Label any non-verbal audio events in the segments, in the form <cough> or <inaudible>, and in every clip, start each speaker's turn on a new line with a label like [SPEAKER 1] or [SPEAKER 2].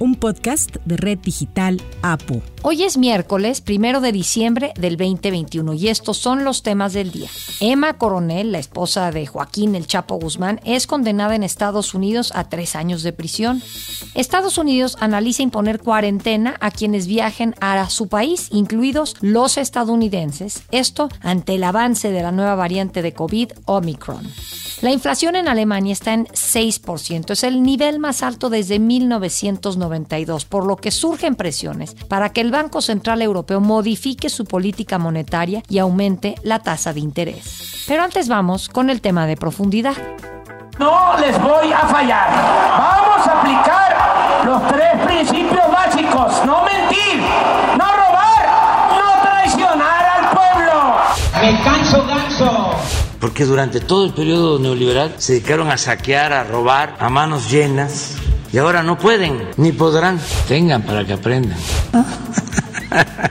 [SPEAKER 1] un podcast de Red Digital APU.
[SPEAKER 2] Hoy es miércoles, primero de diciembre del 2021, y estos son los temas del día. Emma Coronel, la esposa de Joaquín El Chapo Guzmán, es condenada en Estados Unidos a tres años de prisión. Estados Unidos analiza imponer cuarentena a quienes viajen a su país, incluidos los estadounidenses, esto ante el avance de la nueva variante de COVID, Omicron. La inflación en Alemania está en 6%, es el nivel más alto desde 1992, por lo que surgen presiones para que el Banco Central Europeo modifique su política monetaria y aumente la tasa de interés. Pero antes vamos con el tema de profundidad.
[SPEAKER 3] No les voy a fallar. Vamos a aplicar los tres principios básicos. No mentir, no robar, no traicionar al pueblo.
[SPEAKER 4] Me canso ganso
[SPEAKER 5] porque durante todo el periodo neoliberal se dedicaron a saquear, a robar a manos llenas y ahora no pueden ni podrán. Tengan para que aprendan. <laughs>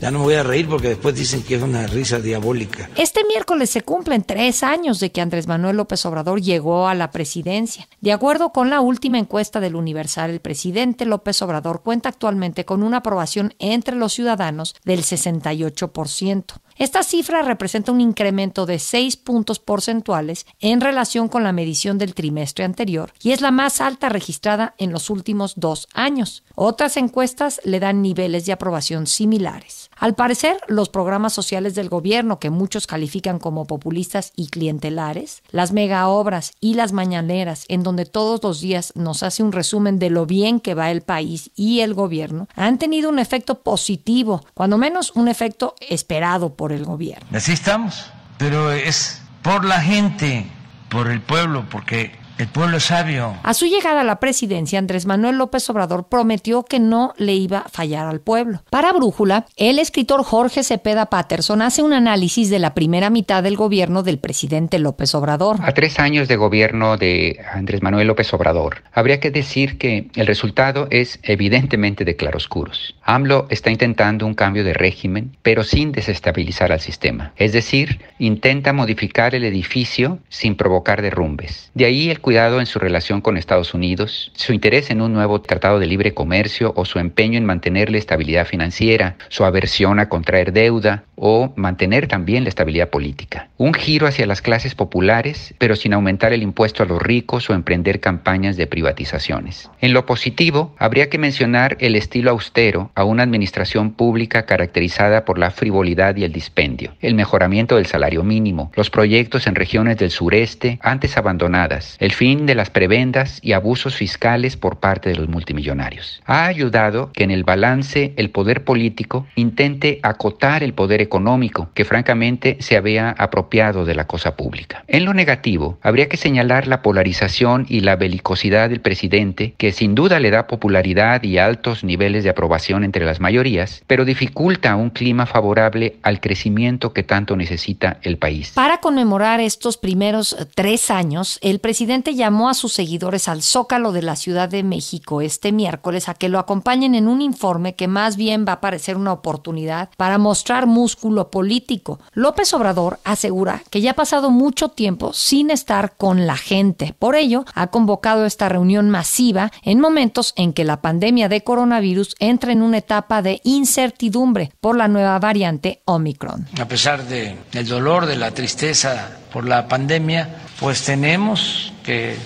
[SPEAKER 5] Ya no me voy a reír porque después dicen que es una risa diabólica.
[SPEAKER 2] Este miércoles se cumplen tres años de que Andrés Manuel López Obrador llegó a la presidencia. De acuerdo con la última encuesta del Universal, el presidente López Obrador cuenta actualmente con una aprobación entre los ciudadanos del 68%. Esta cifra representa un incremento de 6 puntos porcentuales en relación con la medición del trimestre anterior y es la más alta registrada en los últimos dos años. Otras encuestas le dan niveles de aprobación similares. Al parecer, los programas sociales del gobierno, que muchos califican como populistas y clientelares, las mega obras y las mañaneras, en donde todos los días nos hace un resumen de lo bien que va el país y el gobierno, han tenido un efecto positivo, cuando menos un efecto esperado por el gobierno.
[SPEAKER 5] Así estamos, pero es por la gente, por el pueblo, porque el pueblo es sabio.
[SPEAKER 2] A su llegada a la presidencia, Andrés Manuel López Obrador prometió que no le iba a fallar al pueblo. Para Brújula, el escritor Jorge Cepeda Patterson hace un análisis de la primera mitad del gobierno del presidente López Obrador.
[SPEAKER 6] A tres años de gobierno de Andrés Manuel López Obrador, habría que decir que el resultado es evidentemente de claroscuros. AMLO está intentando un cambio de régimen, pero sin desestabilizar al sistema. Es decir, intenta modificar el edificio sin provocar derrumbes. De ahí el cuidado en su relación con Estados Unidos, su interés en un nuevo tratado de libre comercio o su empeño en mantener la estabilidad financiera, su aversión a contraer deuda o mantener también la estabilidad política. Un giro hacia las clases populares, pero sin aumentar el impuesto a los ricos o emprender campañas de privatizaciones. En lo positivo, habría que mencionar el estilo austero a una administración pública caracterizada por la frivolidad y el dispendio, el mejoramiento del salario mínimo, los proyectos en regiones del sureste antes abandonadas, el fin de las prebendas y abusos fiscales por parte de los multimillonarios. Ha ayudado que en el balance el poder político intente acotar el poder económico, que francamente se había apropiado de la cosa pública. En lo negativo, habría que señalar la polarización y la belicosidad del presidente, que sin duda le da popularidad y altos niveles de aprobación entre las mayorías, pero dificulta un clima favorable al crecimiento que tanto necesita el país.
[SPEAKER 2] Para conmemorar estos primeros tres años, el presidente llamó a sus seguidores al Zócalo de la Ciudad de México este miércoles a que lo acompañen en un informe que más bien va a parecer una oportunidad para mostrar músculo político. López Obrador asegura que ya ha pasado mucho tiempo sin estar con la gente. Por ello, ha convocado esta reunión masiva en momentos en que la pandemia de coronavirus entra en una etapa de incertidumbre por la nueva variante Omicron.
[SPEAKER 5] A pesar del dolor, de la tristeza por la pandemia, pues tenemos que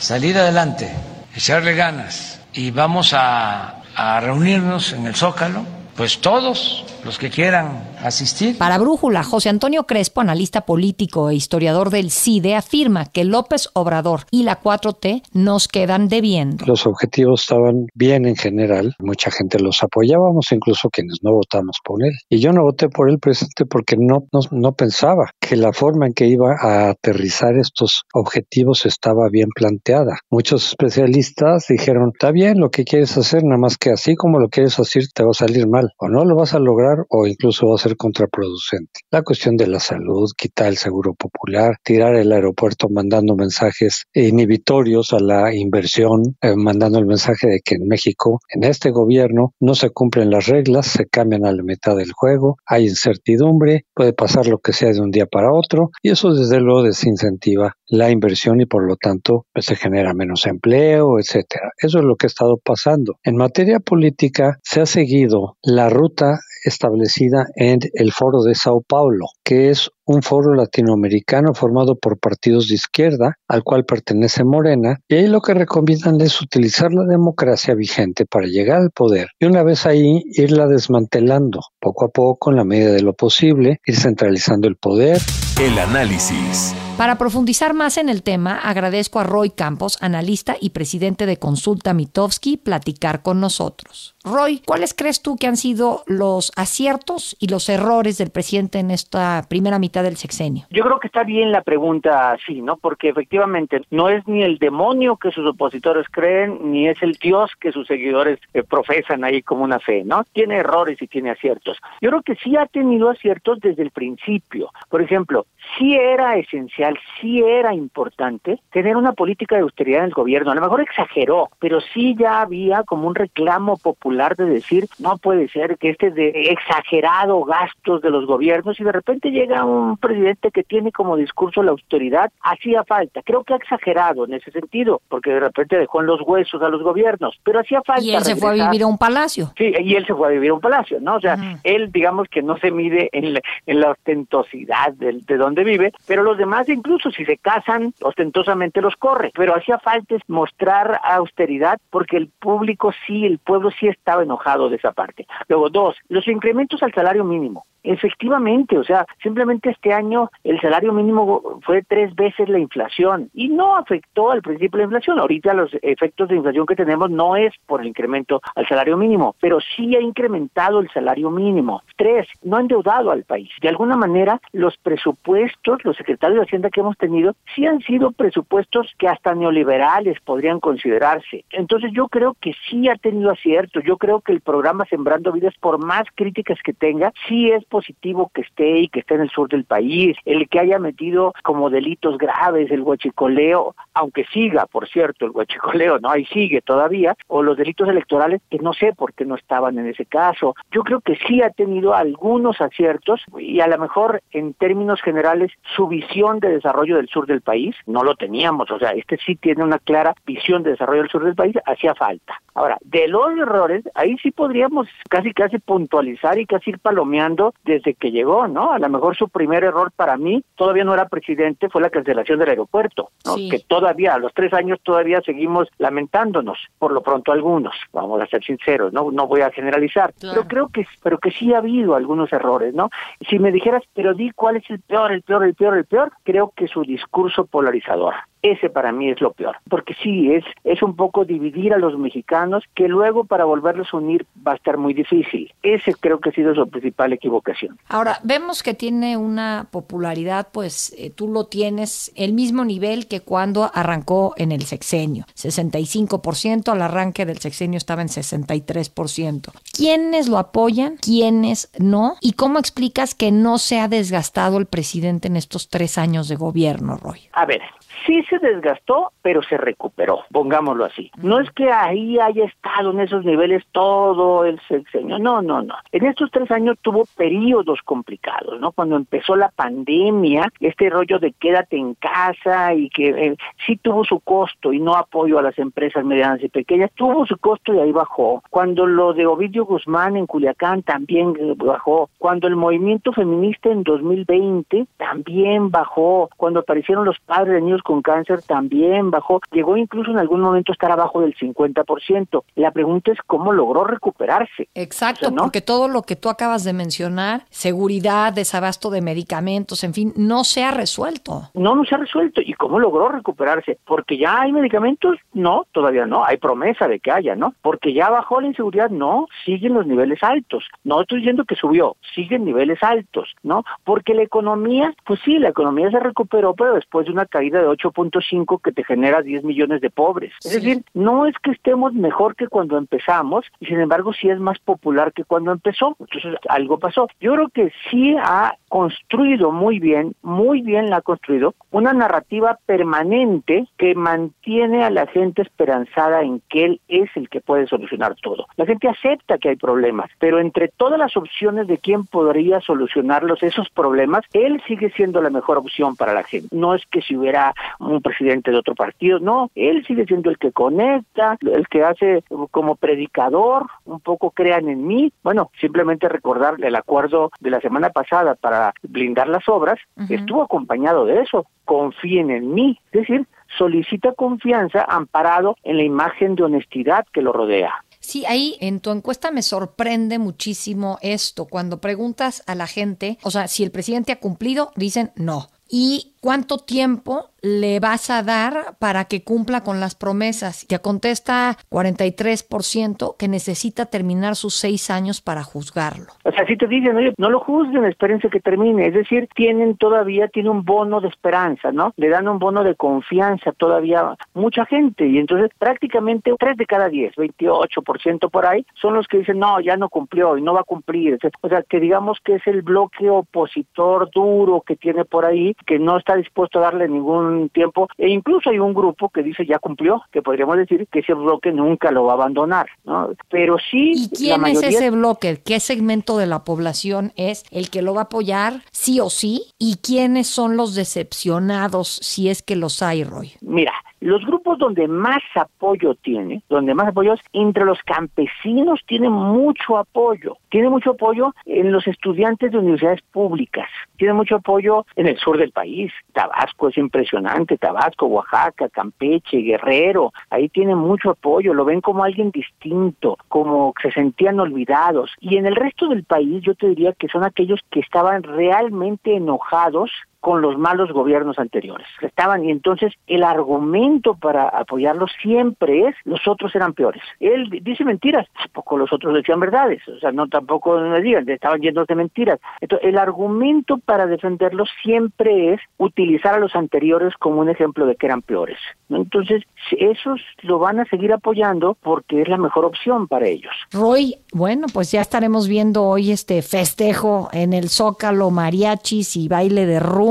[SPEAKER 5] salir adelante, echarle ganas y vamos a, reunirnos en el Zócalo, pues todos los que quieran asistir.
[SPEAKER 2] Para Brújula, José Antonio Crespo, analista político e historiador del CIDE, afirma que López Obrador y la 4T nos quedan debiendo.
[SPEAKER 7] Los objetivos estaban bien en general, mucha gente los apoyábamos, incluso quienes no votamos por él. Y yo no voté por él presidente porque no, no, no pensaba que la forma en que iba a aterrizar estos objetivos estaba bien planteada. Muchos especialistas dijeron, está bien lo que quieres hacer, nada más que así como lo quieres hacer te va a salir mal. O no lo vas a lograr o incluso va a ser contraproducente. La cuestión de la salud, quitar el seguro popular, tirar el aeropuerto mandando mensajes inhibitorios a la inversión, eh, mandando el mensaje de que en México, en este gobierno, no se cumplen las reglas, se cambian a la mitad del juego, hay incertidumbre, puede pasar lo que sea de un día para otro y eso desde luego desincentiva la inversión y por lo tanto pues, se genera menos empleo, etcétera. Eso es lo que ha estado pasando. En materia política se ha seguido la ruta establecida en el Foro de Sao Paulo, que es un foro latinoamericano formado por partidos de izquierda, al cual pertenece Morena, y ahí lo que recomiendan es utilizar la democracia vigente para llegar al poder y una vez ahí irla desmantelando poco a poco en la medida de lo posible, ir centralizando el poder.
[SPEAKER 8] El análisis.
[SPEAKER 2] Para profundizar más en el tema, agradezco a Roy Campos, analista y presidente de Consulta Mitofsky, platicar con nosotros. Roy, ¿cuáles crees tú que han sido los aciertos y los errores del presidente en esta primera mitad del sexenio?
[SPEAKER 9] Yo creo que está bien la pregunta así, ¿no? Porque efectivamente no es ni el demonio que sus opositores creen, ni es el Dios que sus seguidores eh, profesan ahí como una fe, ¿no? Tiene errores y tiene aciertos. Yo creo que sí ha tenido aciertos desde el principio. Por ejemplo, sí era esencial, sí era importante tener una política de austeridad en el gobierno. A lo mejor exageró, pero sí ya había como un reclamo popular de decir, no puede ser que este de exagerado gastos de los gobiernos y de repente llega un presidente que tiene como discurso la austeridad, hacía falta. Creo que ha exagerado en ese sentido, porque de repente dejó en los huesos a los gobiernos, pero hacía falta.
[SPEAKER 2] Y él se fue a vivir a un palacio.
[SPEAKER 9] Sí, y él se fue a vivir a un palacio, ¿no? O sea, él digamos que no se mide en la, en la ostentosidad de, de donde vive, pero los demás incluso si se casan ostentosamente los corre, pero hacía falta mostrar austeridad porque el público sí, el pueblo sí estaba enojado de esa parte. Luego dos, los incrementos al salario mínimo. Efectivamente, o sea, simplemente este año el salario mínimo fue tres veces la inflación y no afectó al principio la inflación. Ahorita los efectos de inflación que tenemos no es por el incremento al salario mínimo, pero sí ha incrementado el salario mínimo. Tres, no ha endeudado al país. De alguna manera, los presupuestos, los secretarios de Hacienda que hemos tenido, sí han sido presupuestos que hasta neoliberales podrían considerarse. Entonces yo creo que sí ha tenido aciertos. Yo creo que el programa Sembrando Vidas, por más críticas que tenga, sí es positivo que esté y que esté en el sur del país, el que haya metido como delitos graves el huachicoleo, aunque siga, por cierto, el huachicoleo, ¿no? Ahí sigue todavía, o los delitos electorales, que no sé por qué no estaban en ese caso. Yo creo que sí ha tenido algunos aciertos y a lo mejor en términos generales su visión de desarrollo del sur del país, no lo teníamos, o sea, este sí tiene una clara visión de desarrollo del sur del país, hacía falta. Ahora, de los errores, ahí sí podríamos casi casi puntualizar y casi ir palomeando desde que llegó, ¿no? A lo mejor su primer error para mí, todavía no era presidente, fue la cancelación del aeropuerto, ¿no? Que todavía, a los tres años todavía seguimos lamentándonos, por lo pronto algunos, vamos a ser sinceros, no, no voy a generalizar, pero creo que, pero que sí ha habido algunos errores, ¿no? Si me dijeras, pero di cuál es el peor, el peor, el peor, el peor, creo que su discurso polarizador. Ese para mí es lo peor, porque sí, es, es un poco dividir a los mexicanos que luego para volverlos a unir va a estar muy difícil. Ese creo que ha sido su principal equivocación.
[SPEAKER 2] Ahora, vemos que tiene una popularidad, pues eh, tú lo tienes el mismo nivel que cuando arrancó en el sexenio, 65%, al arranque del sexenio estaba en 63%. ¿Quiénes lo apoyan? ¿Quiénes no? ¿Y cómo explicas que no se ha desgastado el presidente en estos tres años de gobierno, Roy?
[SPEAKER 9] A ver, sí se desgastó, pero se recuperó, pongámoslo así. No es que ahí haya estado en esos niveles todo el sexenio, no, no, no. En estos tres años tuvo periodos complicados, ¿no? Cuando empezó la pandemia, este rollo de quédate en casa y que eh, sí tuvo su costo y no apoyo a las empresas medianas y pequeñas, tuvo su costo y ahí bajó. Cuando lo de Ovidio Guzmán en Culiacán también bajó. Cuando el movimiento feminista en 2020 también bajó. Cuando aparecieron los padres de niños con cáncer también bajó, llegó incluso en algún momento a estar abajo del 50%. La pregunta es cómo logró recuperarse.
[SPEAKER 2] Exacto, porque todo lo que tú acabas de mencionar, seguridad, desabasto de medicamentos, en fin, no se ha resuelto.
[SPEAKER 9] No, no se ha resuelto. ¿Y cómo logró recuperarse? Porque ya hay medicamentos, no, todavía no, hay promesa de que haya, ¿no? Porque ya bajó la inseguridad, no, siguen los niveles altos. No estoy diciendo que subió, siguen niveles altos, ¿no? Porque la economía, pues sí, la economía se recuperó, pero después de una caída de 8 8.5 que te genera 10 millones de pobres. Es decir, no es que estemos mejor que cuando empezamos, y sin embargo sí es más popular que cuando empezó. Entonces algo pasó. Yo creo que sí ha construido muy bien, muy bien la ha construido, una narrativa permanente que mantiene a la gente esperanzada en que él es el que puede solucionar todo. La gente acepta que hay problemas, pero entre todas las opciones de quién podría solucionarlos esos problemas, él sigue siendo la mejor opción para la gente. No es que si hubiera un presidente de otro partido, no, él sigue siendo el que conecta, el que hace como predicador, un poco crean en mí. Bueno, simplemente recordarle el acuerdo de la semana pasada para blindar las obras, estuvo acompañado de eso, confíen en mí, es decir, solicita confianza amparado en la imagen de honestidad que lo rodea.
[SPEAKER 2] Sí, ahí en tu encuesta me sorprende muchísimo esto. Cuando preguntas a la gente, o sea, si el presidente ha cumplido, dicen no. ¿Y cuánto tiempo le vas a dar para que cumpla con las promesas? Te contesta 43% que necesita terminar sus seis años para juzgarlo.
[SPEAKER 9] O sea, si te dicen, no lo juzguen, espérense que termine. Es decir, tienen todavía, tiene un bono de esperanza, ¿no? Le dan un bono de confianza todavía mucha gente. Y entonces prácticamente tres de cada diez, 28% por ahí, son los que dicen, no, ya no cumplió y no va a cumplir. O sea, que digamos que es el bloque opositor duro que tiene por ahí, que no está dispuesto a darle ningún tiempo. E incluso hay un grupo que dice, ya cumplió, que podríamos decir que ese bloque nunca lo va a abandonar, ¿no? Pero sí...
[SPEAKER 2] ¿Y quién es ese bloque? ¿Qué segmento de la población es el que lo va a apoyar sí o sí? ¿Y quiénes son los decepcionados si es que los hay, Roy?
[SPEAKER 9] Mira, los grupos donde más apoyo tiene, donde más apoyo es entre los campesinos tiene mucho apoyo. Tiene mucho apoyo en los estudiantes de universidades públicas. Tiene mucho apoyo en el sur del país. Tabasco es impresionante. Tabasco, Oaxaca, Campeche, Guerrero. Ahí tiene mucho apoyo. Lo ven como alguien distinto, como que se sentían olvidados. Y en el resto del país yo te diría que son aquellos que estaban realmente enojados con los malos gobiernos anteriores. Estaban y entonces el argumento para apoyarlos siempre es los otros eran peores. Él dice mentiras, tampoco los otros decían verdades, o sea, no tampoco me digan, estaban llenos de mentiras. Entonces, el argumento para defenderlos siempre es utilizar a los anteriores como un ejemplo de que eran peores. Entonces, esos lo van a seguir apoyando porque es la mejor opción para ellos.
[SPEAKER 2] Roy, bueno, pues ya estaremos viendo hoy este festejo en el Zócalo, mariachis y baile de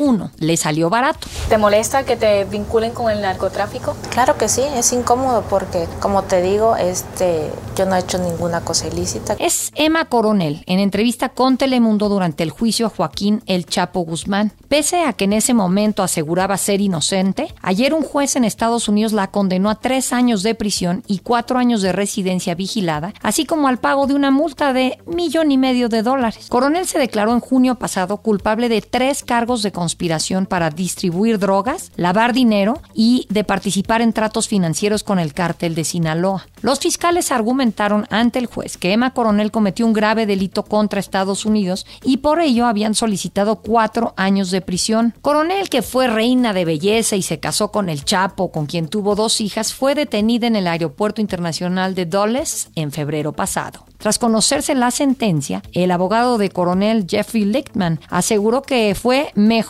[SPEAKER 2] Uno, le salió barato.
[SPEAKER 10] ¿Te molesta que te vinculen con el narcotráfico?
[SPEAKER 11] Claro que sí, es incómodo porque, como te digo, este, yo no he hecho ninguna cosa ilícita.
[SPEAKER 2] Es Emma Coronel, en entrevista con Telemundo durante el juicio a Joaquín El Chapo Guzmán. Pese a que en ese momento aseguraba ser inocente, ayer un juez en Estados Unidos la condenó a tres años de prisión y cuatro años de residencia vigilada, así como al pago de una multa de millón y medio de dólares. Coronel se declaró en junio pasado culpable de tres cargos de conspiración para distribuir drogas, lavar dinero y de participar en tratos financieros con el cártel de Sinaloa. Los fiscales argumentaron ante el juez que Emma Coronel cometió un grave delito contra Estados Unidos y por ello habían solicitado cuatro años de prisión. Coronel, que fue reina de belleza y se casó con el Chapo, con quien tuvo dos hijas, fue detenida en el Aeropuerto Internacional de Dulles en febrero pasado. Tras conocerse la sentencia, el abogado de coronel Jeffrey Lichtman aseguró que fue mejor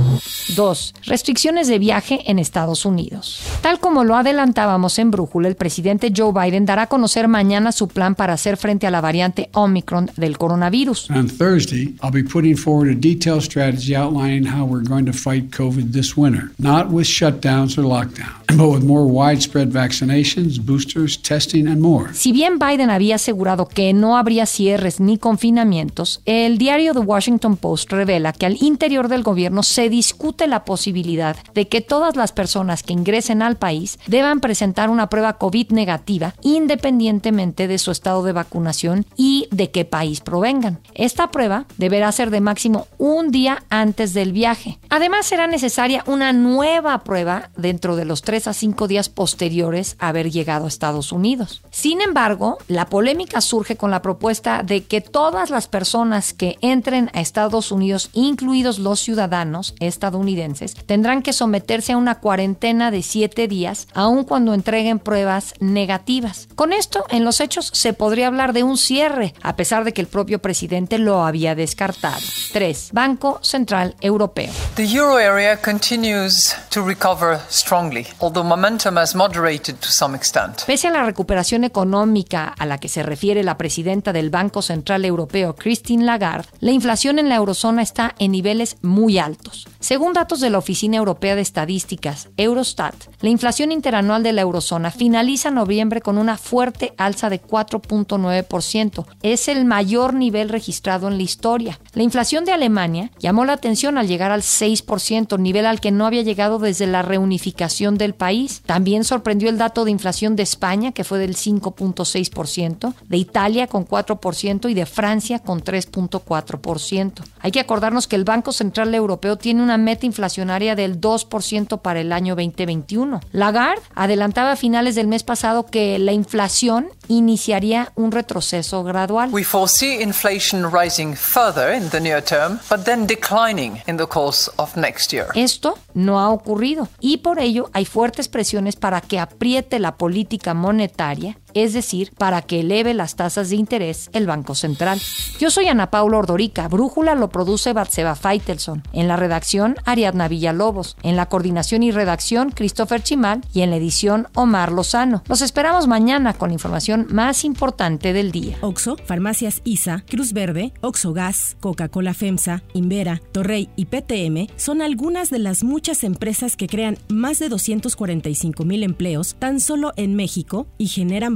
[SPEAKER 2] 2. Restricciones de viaje en Estados Unidos. Tal como lo adelantábamos en Brújula, el presidente Joe Biden dará a conocer mañana su plan para hacer frente a la variante Omicron del coronavirus.
[SPEAKER 12] On Thursday, I'll be putting forward a detailed strategy outlining how we're going to fight COVID this winter, not with shutdowns or lockdowns, but with more widespread vaccinations, boosters, testing and more.
[SPEAKER 2] Si bien Biden había asegurado que no habría cierres ni confinamientos, el diario The Washington Post revela que al interior del gobierno se discute la posibilidad de que todas las personas que ingresen al país deban presentar una prueba COVID negativa independientemente de su estado de vacunación y de qué país provengan. Esta prueba deberá ser de máximo un día antes del viaje. Además, será necesaria una nueva prueba dentro de los 3 a 5 días posteriores a haber llegado a Estados Unidos. Sin embargo, la polémica surge con la propuesta de que todas las personas que entren a Estados Unidos, incluidos los ciudadanos estadounidenses, tendrán que someterse a una cuarentena de 7 días, aun cuando entreguen pruebas negativas. Con esto, en los hechos se podría hablar de un cierre, a pesar de que el propio presidente lo había descartado. 3. Banco Central Europeo.
[SPEAKER 13] The euro area continues to recover strongly, although momentum has moderated to some extent.
[SPEAKER 2] Pese a la recuperación económica a la que se refiere la presidenta del Banco Central Europeo, Christine Lagarde, la inflación en la eurozona está en niveles muy altos. Según datos de la Oficina Europea de Estadísticas, Eurostat, la inflación interanual de la eurozona finaliza noviembre con una fuerte alza de 4.9%. Es el mayor nivel registrado en la historia. La inflación de Alemania llamó la atención al llegar al 6%, nivel al que no había llegado desde la reunificación del país. También sorprendió el dato de inflación de España, que fue del 5.6%, de Italia con 4% y de Francia con 3.4%. Hay que acordarnos que el Banco Central Europeo tiene una meta inflacionaria del 2% para el año 2021. Lagarde adelantaba a finales del mes pasado que la inflación iniciaría un retroceso gradual.
[SPEAKER 13] We foresee inflation rising further in the near term, but then declining in the course of next year.
[SPEAKER 2] Esto no ha ocurrido y por ello hay fuertes presiones para que apriete la política monetaria, es decir, para que eleve las tasas de interés el Banco Central. Yo soy Ana Paula Ordorica, Brújula lo produce Batseba Feitelson, en la redacción Ariadna Villalobos, en la coordinación y redacción Christopher Chimal y en la edición Omar Lozano. Los esperamos mañana con la información más importante del día.
[SPEAKER 1] Oxo, Farmacias ISA, Cruz Verde, Oxo Gas, Coca-Cola FEMSA, Invera, Torrey y PTM son algunas de las muchas empresas que crean más de 245 mil empleos tan solo en México y generan